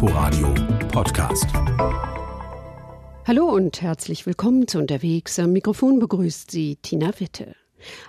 Inforadio Podcast. Hallo und herzlich willkommen zu Unterwegs. Am Mikrofon begrüßt Sie Tina Witte.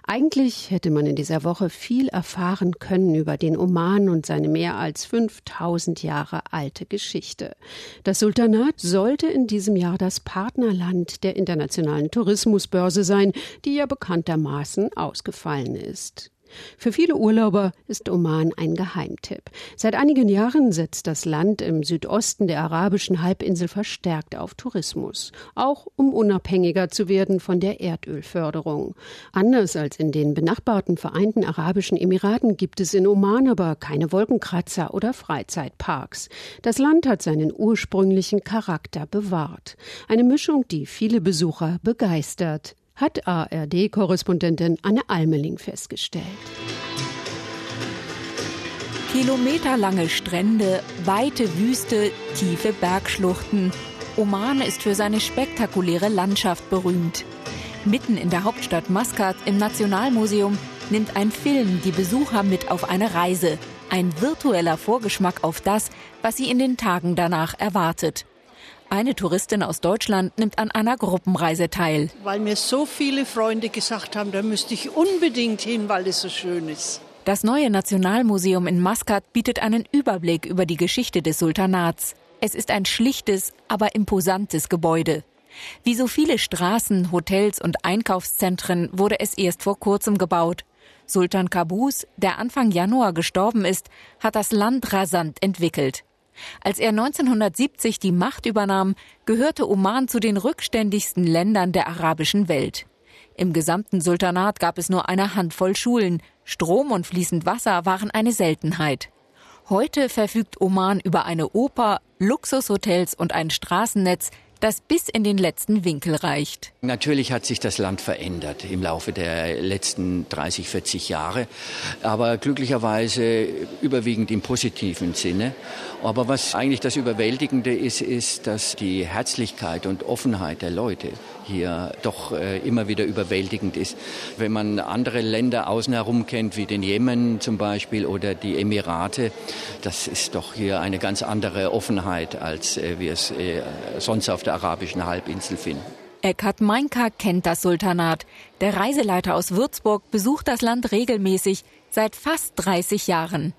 Eigentlich hätte man in dieser Woche viel erfahren können über den Oman und seine mehr als 5000 Jahre alte Geschichte. Das Sultanat sollte in diesem Jahr das Partnerland der internationalen Tourismusbörse sein, die ja bekanntermaßen ausgefallen ist. Für viele Urlauber ist Oman ein Geheimtipp. Seit einigen Jahren setzt das Land im Südosten der arabischen Halbinsel verstärkt auf Tourismus, auch um unabhängiger zu werden von der Erdölförderung. Anders als in den benachbarten Vereinten Arabischen Emiraten gibt es in Oman aber keine Wolkenkratzer oder Freizeitparks. Das Land hat seinen ursprünglichen Charakter bewahrt. Eine Mischung, die viele Besucher begeistert hat ARD-Korrespondentin Anne Almeling festgestellt. Kilometerlange Strände, weite Wüste, tiefe Bergschluchten. Oman ist für seine spektakuläre Landschaft berühmt. Mitten in der Hauptstadt Maskat im Nationalmuseum nimmt ein Film die Besucher mit auf eine Reise. Ein virtueller Vorgeschmack auf das, was sie in den Tagen danach erwartet. Eine Touristin aus Deutschland nimmt an einer Gruppenreise teil. Weil mir so viele Freunde gesagt haben, da müsste ich unbedingt hin, weil es so schön ist. Das neue Nationalmuseum in Maskat bietet einen Überblick über die Geschichte des Sultanats. Es ist ein schlichtes, aber imposantes Gebäude. Wie so viele Straßen, Hotels und Einkaufszentren wurde es erst vor kurzem gebaut. Sultan Kabus, der Anfang Januar gestorben ist, hat das Land rasant entwickelt. Als er 1970 die Macht übernahm, gehörte Oman zu den rückständigsten Ländern der arabischen Welt. Im gesamten Sultanat gab es nur eine Handvoll Schulen, Strom und fließend Wasser waren eine Seltenheit. Heute verfügt Oman über eine Oper, Luxushotels und ein Straßennetz, das bis in den letzten Winkel reicht. Natürlich hat sich das Land verändert im Laufe der letzten 30, 40 Jahre, aber glücklicherweise überwiegend im positiven Sinne. Aber was eigentlich das Überwältigende ist, ist, dass die Herzlichkeit und Offenheit der Leute hier doch äh, immer wieder überwältigend ist. Wenn man andere Länder außen herum kennt, wie den Jemen zum Beispiel oder die Emirate, das ist doch hier eine ganz andere Offenheit, als äh, wir es äh, sonst auf der arabischen Halbinsel finden. Eckhard Meinka kennt das Sultanat. Der Reiseleiter aus Würzburg besucht das Land regelmäßig seit fast 30 Jahren.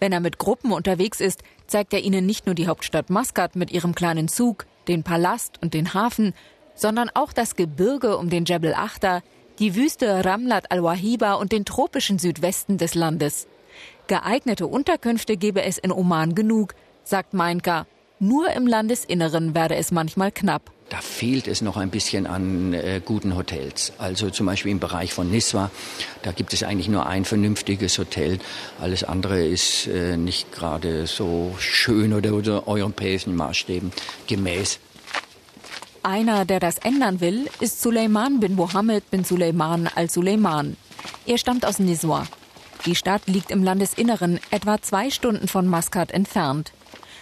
Wenn er mit Gruppen unterwegs ist, zeigt er ihnen nicht nur die Hauptstadt Maskat mit ihrem kleinen Zug, den Palast und den Hafen, sondern auch das Gebirge um den Jebel Akhtar, die Wüste Ramlat al-Wahiba und den tropischen Südwesten des Landes. Geeignete Unterkünfte gebe es in Oman genug, sagt Meinka. Nur im Landesinneren werde es manchmal knapp. Da fehlt es noch ein bisschen an äh, guten Hotels. Also zum Beispiel im Bereich von Niswa, da gibt es eigentlich nur ein vernünftiges Hotel. Alles andere ist äh, nicht gerade so schön oder, oder europäischen Maßstäben gemäß. Einer, der das ändern will, ist Suleiman bin Mohammed bin Suleiman al-Suleiman. Er stammt aus Niswa. Die Stadt liegt im Landesinneren, etwa zwei Stunden von Maskat entfernt.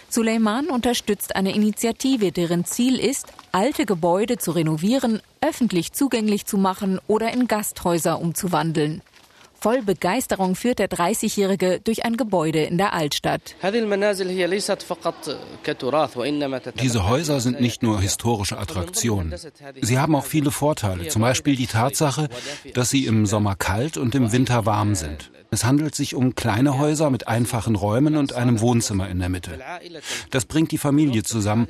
Suleiman unterstützt eine Initiative, deren Ziel ist, alte Gebäude zu renovieren, öffentlich zugänglich zu machen oder in Gasthäuser umzuwandeln. Voll Begeisterung führt der 30-Jährige durch ein Gebäude in der Altstadt. Diese Häuser sind nicht nur historische Attraktionen. Sie haben auch viele Vorteile, zum Beispiel die Tatsache, dass sie im Sommer kalt und im Winter warm sind. Es handelt sich um kleine Häuser mit einfachen Räumen und einem Wohnzimmer in der Mitte. Das bringt die Familie zusammen,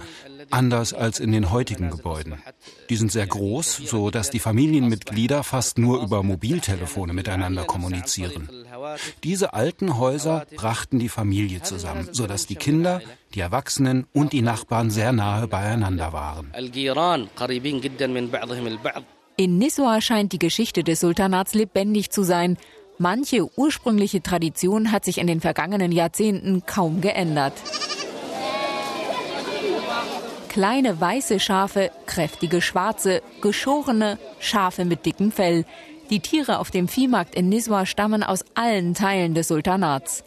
anders als in den heutigen Gebäuden. Die sind sehr groß, so dass die Familienmitglieder fast nur über Mobiltelefone miteinander kommunizieren. Diese alten Häuser brachten die Familie zusammen, so dass die Kinder, die Erwachsenen und die Nachbarn sehr nahe beieinander waren. In Niswa scheint die Geschichte des Sultanats lebendig zu sein. Manche ursprüngliche Tradition hat sich in den vergangenen Jahrzehnten kaum geändert. Kleine weiße Schafe, kräftige schwarze, geschorene Schafe mit dickem Fell. Die Tiere auf dem Viehmarkt in Niswa stammen aus allen Teilen des Sultanats.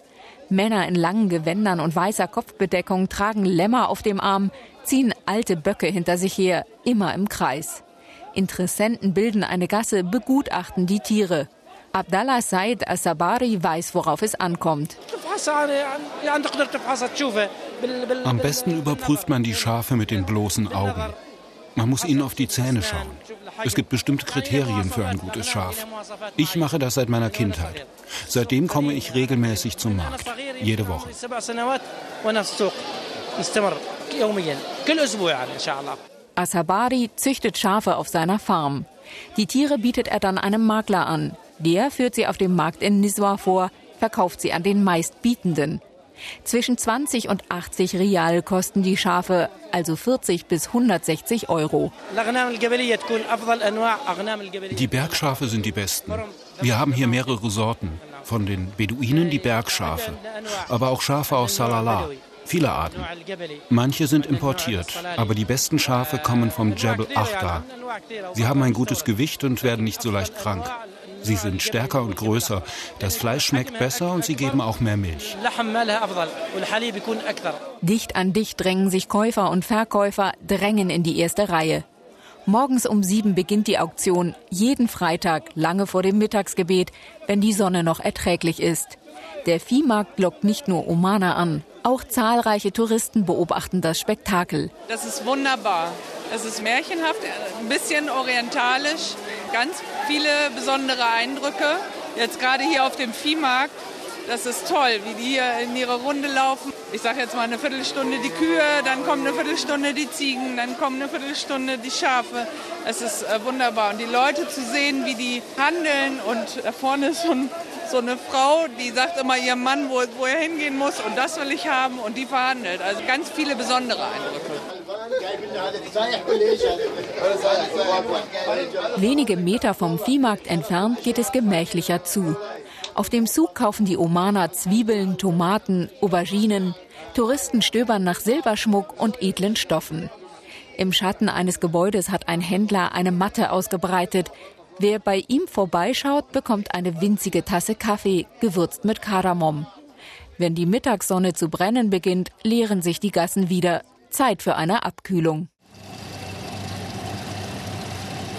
Männer in langen Gewändern und weißer Kopfbedeckung tragen Lämmer auf dem Arm, ziehen alte Böcke hinter sich her, immer im Kreis. Interessenten bilden eine Gasse, begutachten die Tiere. Abdallah Said Al-Sabari weiß, worauf es ankommt. Am besten überprüft man die Schafe mit den bloßen Augen. Man muss ihnen auf die Zähne schauen. Es gibt bestimmte Kriterien für ein gutes Schaf. Ich mache das seit meiner Kindheit. Seitdem komme ich regelmäßig zum Markt. Jede Woche. Asabari züchtet Schafe auf seiner Farm. Die Tiere bietet er dann einem Makler an. Der führt sie auf dem Markt in Niswa vor, verkauft sie an den meistbietenden. Zwischen 20 und 80 Rial kosten die Schafe, also 40 bis 160 Euro. Die Bergschafe sind die besten. Wir haben hier mehrere Sorten. Von den Beduinen die Bergschafe, aber auch Schafe aus Salala. Viele Arten. Manche sind importiert, aber die besten Schafe kommen vom Jebel Achda. Sie haben ein gutes Gewicht und werden nicht so leicht krank. Sie sind stärker und größer. Das Fleisch schmeckt besser und sie geben auch mehr Milch. Dicht an dicht drängen sich Käufer und Verkäufer, drängen in die erste Reihe. Morgens um sieben beginnt die Auktion, jeden Freitag, lange vor dem Mittagsgebet, wenn die Sonne noch erträglich ist. Der Viehmarkt lockt nicht nur Omaner an, auch zahlreiche Touristen beobachten das Spektakel. Das ist wunderbar. Es ist märchenhaft, ein bisschen orientalisch, ganz viele besondere Eindrücke. Jetzt gerade hier auf dem Viehmarkt, das ist toll, wie die hier in ihre Runde laufen. Ich sage jetzt mal eine Viertelstunde die Kühe, dann kommen eine Viertelstunde die Ziegen, dann kommen eine Viertelstunde die Schafe. Es ist äh, wunderbar. Und die Leute zu sehen, wie die handeln und da vorne ist ein, so eine Frau, die sagt immer ihrem Mann, wo, wo er hingehen muss und das will ich haben und die verhandelt. Also ganz viele besondere Eindrücke. Wenige Meter vom Viehmarkt entfernt geht es gemächlicher zu. Auf dem Zug kaufen die Omaner Zwiebeln, Tomaten, Auberginen. Touristen stöbern nach Silberschmuck und edlen Stoffen. Im Schatten eines Gebäudes hat ein Händler eine Matte ausgebreitet. Wer bei ihm vorbeischaut, bekommt eine winzige Tasse Kaffee, gewürzt mit Kardamom. Wenn die Mittagssonne zu brennen beginnt, leeren sich die Gassen wieder. Zeit für eine Abkühlung.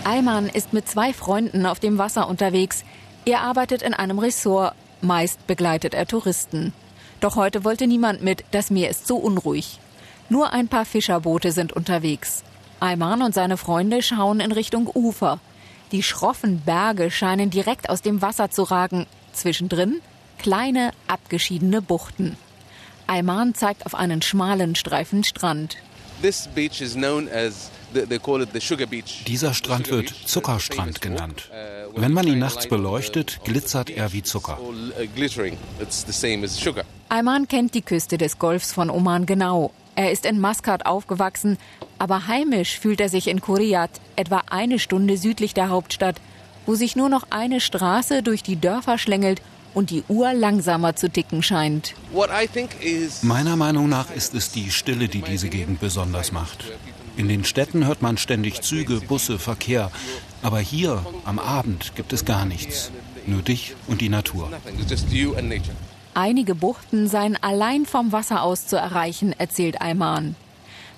Ayman ist mit zwei Freunden auf dem Wasser unterwegs. Er arbeitet in einem Ressort. Meist begleitet er Touristen. Doch heute wollte niemand mit, das Meer ist so unruhig. Nur ein paar Fischerboote sind unterwegs. Ayman und seine Freunde schauen in Richtung Ufer. Die schroffen Berge scheinen direkt aus dem Wasser zu ragen. Zwischendrin kleine, abgeschiedene Buchten. Ayman zeigt auf einen schmalen Streifen Strand. Dieser Strand wird Zuckerstrand genannt. Wenn man ihn nachts beleuchtet, glitzert er wie Zucker. Ayman kennt die Küste des Golfs von Oman genau. Er ist in Maskat aufgewachsen, aber heimisch fühlt er sich in Kuriat, etwa eine Stunde südlich der Hauptstadt, wo sich nur noch eine Straße durch die Dörfer schlängelt und die Uhr langsamer zu ticken scheint. Meiner Meinung nach ist es die Stille, die diese Gegend besonders macht. In den Städten hört man ständig Züge, Busse, Verkehr. Aber hier am Abend gibt es gar nichts. Nur dich und die Natur. Einige Buchten seien allein vom Wasser aus zu erreichen, erzählt Ayman.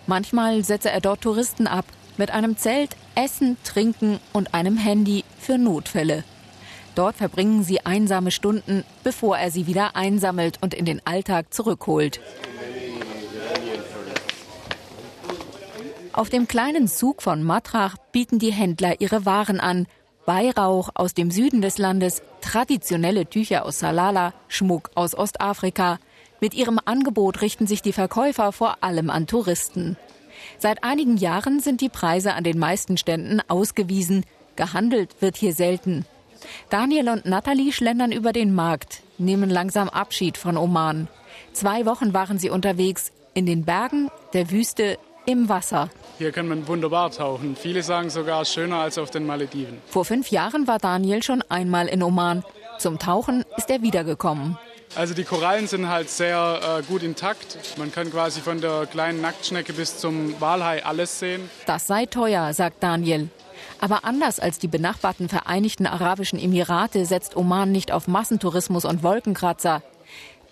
Manchmal setze er dort Touristen ab mit einem Zelt, Essen, Trinken und einem Handy für Notfälle. Dort verbringen sie einsame Stunden, bevor er sie wieder einsammelt und in den Alltag zurückholt. Auf dem kleinen Zug von Matrach bieten die Händler ihre Waren an. Weihrauch aus dem Süden des Landes, traditionelle Tücher aus Salala, Schmuck aus Ostafrika. Mit ihrem Angebot richten sich die Verkäufer vor allem an Touristen. Seit einigen Jahren sind die Preise an den meisten Ständen ausgewiesen. Gehandelt wird hier selten. Daniel und Natalie schlendern über den Markt, nehmen langsam Abschied von Oman. Zwei Wochen waren sie unterwegs, in den Bergen, der Wüste, im Wasser. Hier kann man wunderbar tauchen. Viele sagen sogar schöner als auf den Malediven. Vor fünf Jahren war Daniel schon einmal in Oman. Zum Tauchen ist er wiedergekommen. Also die Korallen sind halt sehr äh, gut intakt. Man kann quasi von der kleinen Nacktschnecke bis zum Walhai alles sehen. Das sei teuer, sagt Daniel. Aber anders als die benachbarten Vereinigten Arabischen Emirate setzt Oman nicht auf Massentourismus und Wolkenkratzer.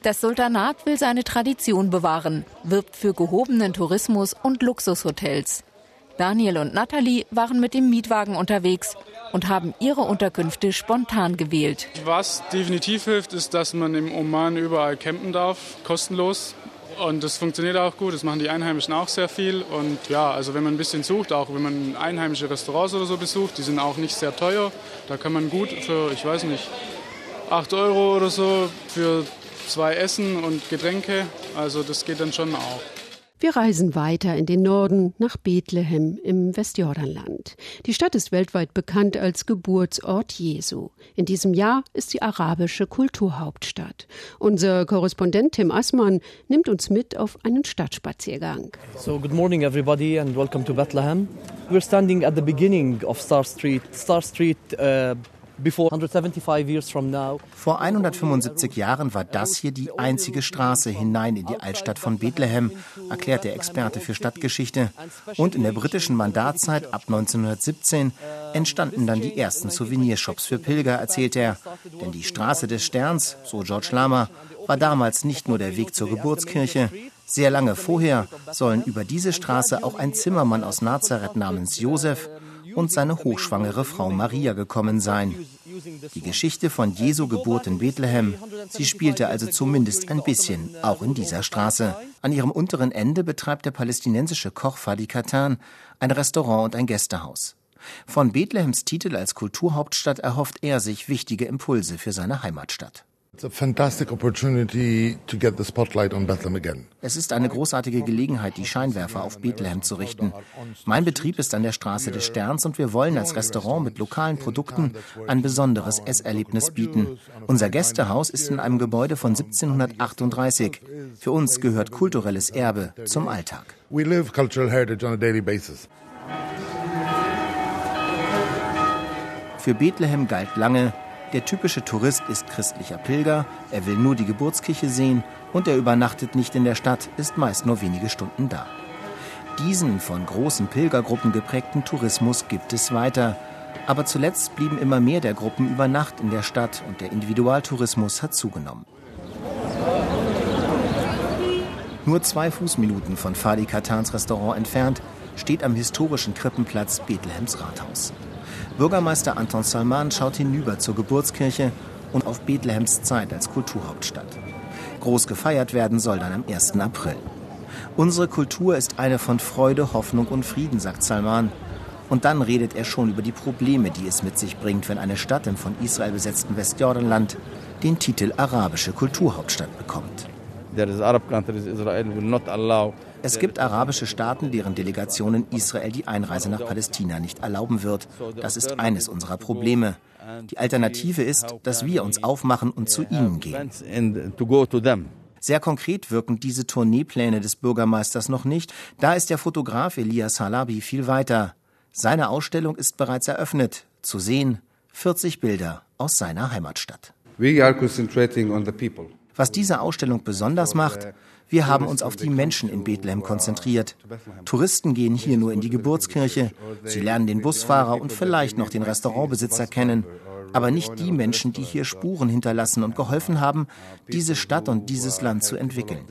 Das Sultanat will seine Tradition bewahren, wirbt für gehobenen Tourismus und Luxushotels. Daniel und Natalie waren mit dem Mietwagen unterwegs. und haben ihre Unterkünfte spontan gewählt. Was definitiv hilft, ist, dass man im Oman überall campen darf, kostenlos. Und das funktioniert auch gut, das machen die Einheimischen auch sehr viel. Und ja, also wenn man ein bisschen sucht, auch wenn man einheimische Restaurants oder so besucht, die sind auch nicht sehr teuer. Da kann man gut für, ich weiß nicht, 8 Euro oder so für zwei Essen und Getränke. Also das geht dann schon auch. Wir reisen weiter in den Norden nach Bethlehem im Westjordanland. Die Stadt ist weltweit bekannt als Geburtsort Jesu. In diesem Jahr ist sie arabische Kulturhauptstadt. Unser Korrespondent Tim Assmann nimmt uns mit auf einen Stadtspaziergang. So good morning everybody and welcome to Bethlehem. We're standing at the beginning of Star Street. Star Street uh vor 175 Jahren war das hier die einzige Straße hinein in die Altstadt von Bethlehem, erklärt der Experte für Stadtgeschichte. Und in der britischen Mandatzeit ab 1917 entstanden dann die ersten Souvenirshops für Pilger, erzählt er. Denn die Straße des Sterns, so George Lama, war damals nicht nur der Weg zur Geburtskirche. Sehr lange vorher sollen über diese Straße auch ein Zimmermann aus Nazareth namens Josef und seine hochschwangere Frau Maria gekommen sein. Die Geschichte von Jesu Geburt in Bethlehem, sie spielte also zumindest ein bisschen auch in dieser Straße. An ihrem unteren Ende betreibt der palästinensische Koch Fadi Katan ein Restaurant und ein Gästehaus. Von Bethlehems Titel als Kulturhauptstadt erhofft er sich wichtige Impulse für seine Heimatstadt. Es ist eine großartige Gelegenheit, die Scheinwerfer auf Bethlehem zu richten. Mein Betrieb ist an der Straße des Sterns und wir wollen als Restaurant mit lokalen Produkten ein besonderes Esserlebnis bieten. Unser Gästehaus ist in einem Gebäude von 1738. Für uns gehört kulturelles Erbe zum Alltag. Für Bethlehem galt lange, der typische Tourist ist christlicher Pilger, er will nur die Geburtskirche sehen und er übernachtet nicht in der Stadt, ist meist nur wenige Stunden da. Diesen von großen Pilgergruppen geprägten Tourismus gibt es weiter. Aber zuletzt blieben immer mehr der Gruppen über Nacht in der Stadt und der Individualtourismus hat zugenommen. Nur zwei Fußminuten von Fadi Katans Restaurant entfernt steht am historischen Krippenplatz Bethlehems Rathaus. Bürgermeister Anton Salman schaut hinüber zur Geburtskirche und auf Bethlehems Zeit als Kulturhauptstadt. Groß gefeiert werden soll dann am 1. April. Unsere Kultur ist eine von Freude, Hoffnung und Frieden, sagt Salman. Und dann redet er schon über die Probleme, die es mit sich bringt, wenn eine Stadt im von Israel besetzten Westjordanland den Titel arabische Kulturhauptstadt bekommt. There is Arab countries Israel will not allow es gibt arabische Staaten, deren Delegationen Israel die Einreise nach Palästina nicht erlauben wird. Das ist eines unserer Probleme. Die Alternative ist, dass wir uns aufmachen und zu ihnen gehen. Sehr konkret wirken diese Tourneepläne des Bürgermeisters noch nicht. Da ist der Fotograf Elias Halabi viel weiter. Seine Ausstellung ist bereits eröffnet. Zu sehen 40 Bilder aus seiner Heimatstadt. Was diese Ausstellung besonders macht, wir haben uns auf die Menschen in Bethlehem konzentriert. Touristen gehen hier nur in die Geburtskirche, sie lernen den Busfahrer und vielleicht noch den Restaurantbesitzer kennen, aber nicht die Menschen, die hier Spuren hinterlassen und geholfen haben, diese Stadt und dieses Land zu entwickeln.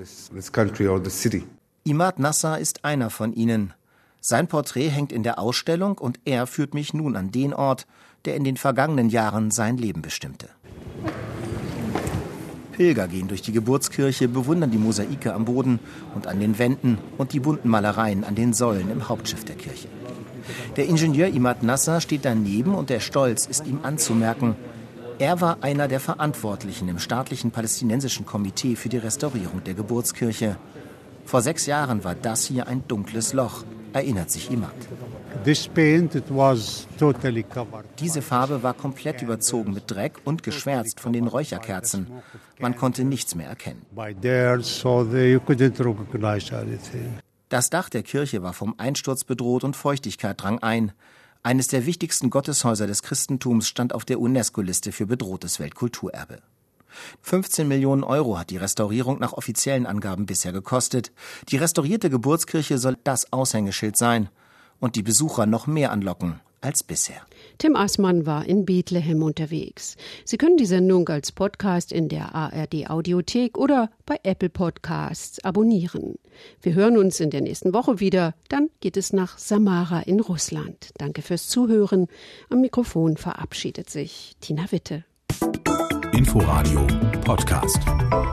Imad Nasser ist einer von ihnen. Sein Porträt hängt in der Ausstellung und er führt mich nun an den Ort, der in den vergangenen Jahren sein Leben bestimmte. Pilger gehen durch die Geburtskirche, bewundern die Mosaike am Boden und an den Wänden und die bunten Malereien an den Säulen im Hauptschiff der Kirche. Der Ingenieur Imad Nasser steht daneben und der Stolz ist ihm anzumerken. Er war einer der Verantwortlichen im staatlichen palästinensischen Komitee für die Restaurierung der Geburtskirche. Vor sechs Jahren war das hier ein dunkles Loch, erinnert sich Imad. Diese Farbe war komplett überzogen mit Dreck und geschwärzt von den Räucherkerzen. Man konnte nichts mehr erkennen. Das Dach der Kirche war vom Einsturz bedroht und Feuchtigkeit drang ein. Eines der wichtigsten Gotteshäuser des Christentums stand auf der UNESCO-Liste für bedrohtes Weltkulturerbe. 15 Millionen Euro hat die Restaurierung nach offiziellen Angaben bisher gekostet. Die restaurierte Geburtskirche soll das Aushängeschild sein und die Besucher noch mehr anlocken als bisher. Tim Aßmann war in Bethlehem unterwegs. Sie können die Sendung als Podcast in der ARD Audiothek oder bei Apple Podcasts abonnieren. Wir hören uns in der nächsten Woche wieder. Dann geht es nach Samara in Russland. Danke fürs Zuhören. Am Mikrofon verabschiedet sich Tina Witte. Inforadio Podcast.